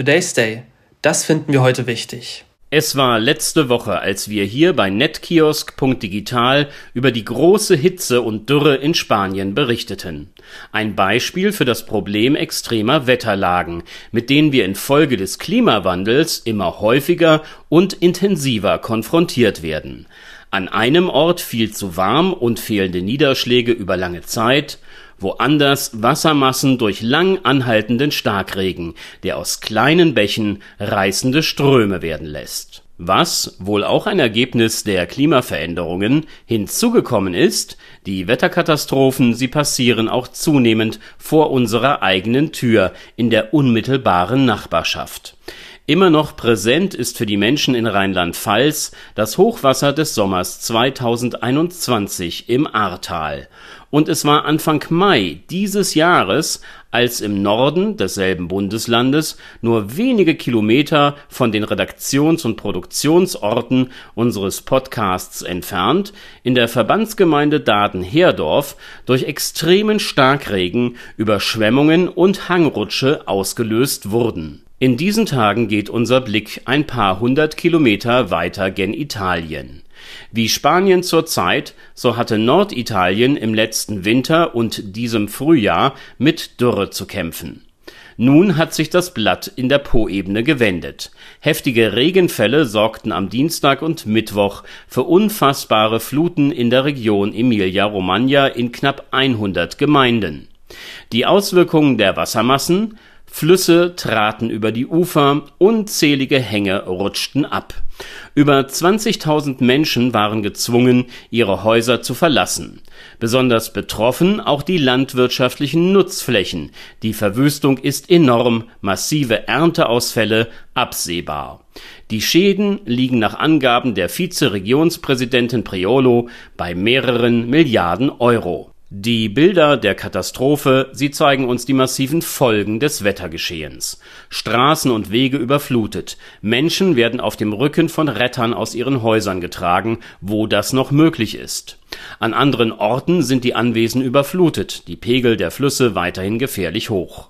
Today's Day. Das finden wir heute wichtig. Es war letzte Woche, als wir hier bei netkiosk.digital über die große Hitze und Dürre in Spanien berichteten. Ein Beispiel für das Problem extremer Wetterlagen, mit denen wir infolge des Klimawandels immer häufiger und intensiver konfrontiert werden. An einem Ort viel zu warm und fehlende Niederschläge über lange Zeit, woanders Wassermassen durch lang anhaltenden Starkregen, der aus kleinen Bächen reißende Ströme werden lässt. Was, wohl auch ein Ergebnis der Klimaveränderungen, hinzugekommen ist, die Wetterkatastrophen, sie passieren auch zunehmend vor unserer eigenen Tür in der unmittelbaren Nachbarschaft. Immer noch präsent ist für die Menschen in Rheinland-Pfalz das Hochwasser des Sommers 2021 im Ahrtal. Und es war Anfang Mai dieses Jahres, als im Norden desselben Bundeslandes, nur wenige Kilometer von den Redaktions- und Produktionsorten unseres Podcasts entfernt, in der Verbandsgemeinde Daden-Herdorf durch extremen Starkregen Überschwemmungen und Hangrutsche ausgelöst wurden in diesen Tagen geht unser Blick ein paar hundert Kilometer weiter gen Italien. Wie Spanien zurzeit, so hatte Norditalien im letzten Winter und diesem Frühjahr mit Dürre zu kämpfen. Nun hat sich das Blatt in der Poebene gewendet. Heftige Regenfälle sorgten am Dienstag und Mittwoch für unfassbare Fluten in der Region Emilia-Romagna in knapp 100 Gemeinden. Die Auswirkungen der Wassermassen Flüsse traten über die Ufer, unzählige Hänge rutschten ab. Über 20.000 Menschen waren gezwungen, ihre Häuser zu verlassen. Besonders betroffen auch die landwirtschaftlichen Nutzflächen. Die Verwüstung ist enorm, massive Ernteausfälle absehbar. Die Schäden liegen nach Angaben der Vizeregionspräsidentin Priolo bei mehreren Milliarden Euro. Die Bilder der Katastrophe, sie zeigen uns die massiven Folgen des Wettergeschehens. Straßen und Wege überflutet. Menschen werden auf dem Rücken von Rettern aus ihren Häusern getragen, wo das noch möglich ist. An anderen Orten sind die Anwesen überflutet, die Pegel der Flüsse weiterhin gefährlich hoch.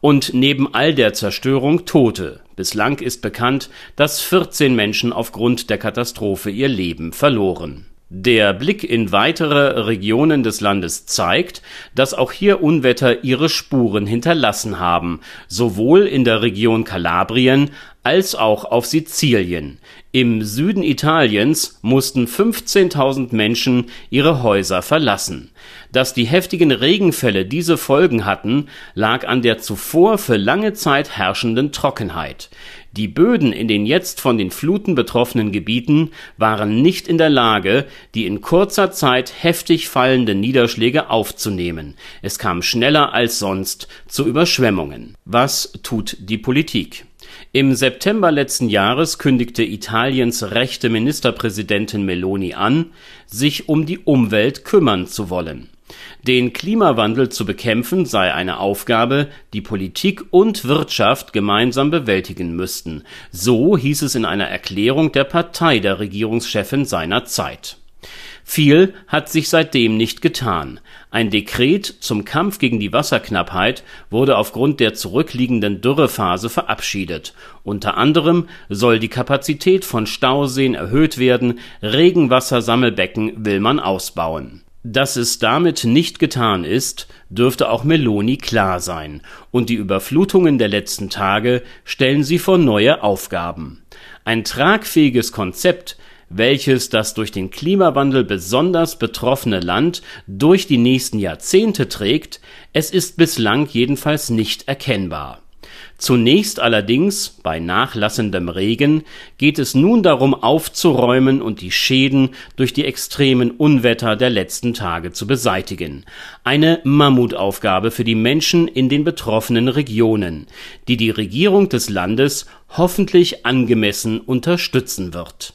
Und neben all der Zerstörung Tote. Bislang ist bekannt, dass 14 Menschen aufgrund der Katastrophe ihr Leben verloren. Der Blick in weitere Regionen des Landes zeigt, dass auch hier Unwetter ihre Spuren hinterlassen haben, sowohl in der Region Kalabrien als auch auf Sizilien. Im Süden Italiens mussten 15.000 Menschen ihre Häuser verlassen. Dass die heftigen Regenfälle diese Folgen hatten, lag an der zuvor für lange Zeit herrschenden Trockenheit. Die Böden in den jetzt von den Fluten betroffenen Gebieten waren nicht in der Lage, die in kurzer Zeit heftig fallenden Niederschläge aufzunehmen. Es kam schneller als sonst zu Überschwemmungen. Was tut die Politik? Im September letzten Jahres kündigte Italiens rechte Ministerpräsidentin Meloni an, sich um die Umwelt kümmern zu wollen. Den Klimawandel zu bekämpfen sei eine Aufgabe, die Politik und Wirtschaft gemeinsam bewältigen müssten, so hieß es in einer Erklärung der Partei der Regierungschefin seiner Zeit. Viel hat sich seitdem nicht getan. Ein Dekret zum Kampf gegen die Wasserknappheit wurde aufgrund der zurückliegenden Dürrephase verabschiedet. Unter anderem soll die Kapazität von Stauseen erhöht werden, Regenwassersammelbecken will man ausbauen dass es damit nicht getan ist, dürfte auch Meloni klar sein, und die Überflutungen der letzten Tage stellen sie vor neue Aufgaben. Ein tragfähiges Konzept, welches das durch den Klimawandel besonders betroffene Land durch die nächsten Jahrzehnte trägt, es ist bislang jedenfalls nicht erkennbar Zunächst allerdings, bei nachlassendem Regen, geht es nun darum aufzuräumen und die Schäden durch die extremen Unwetter der letzten Tage zu beseitigen. Eine Mammutaufgabe für die Menschen in den betroffenen Regionen, die die Regierung des Landes hoffentlich angemessen unterstützen wird.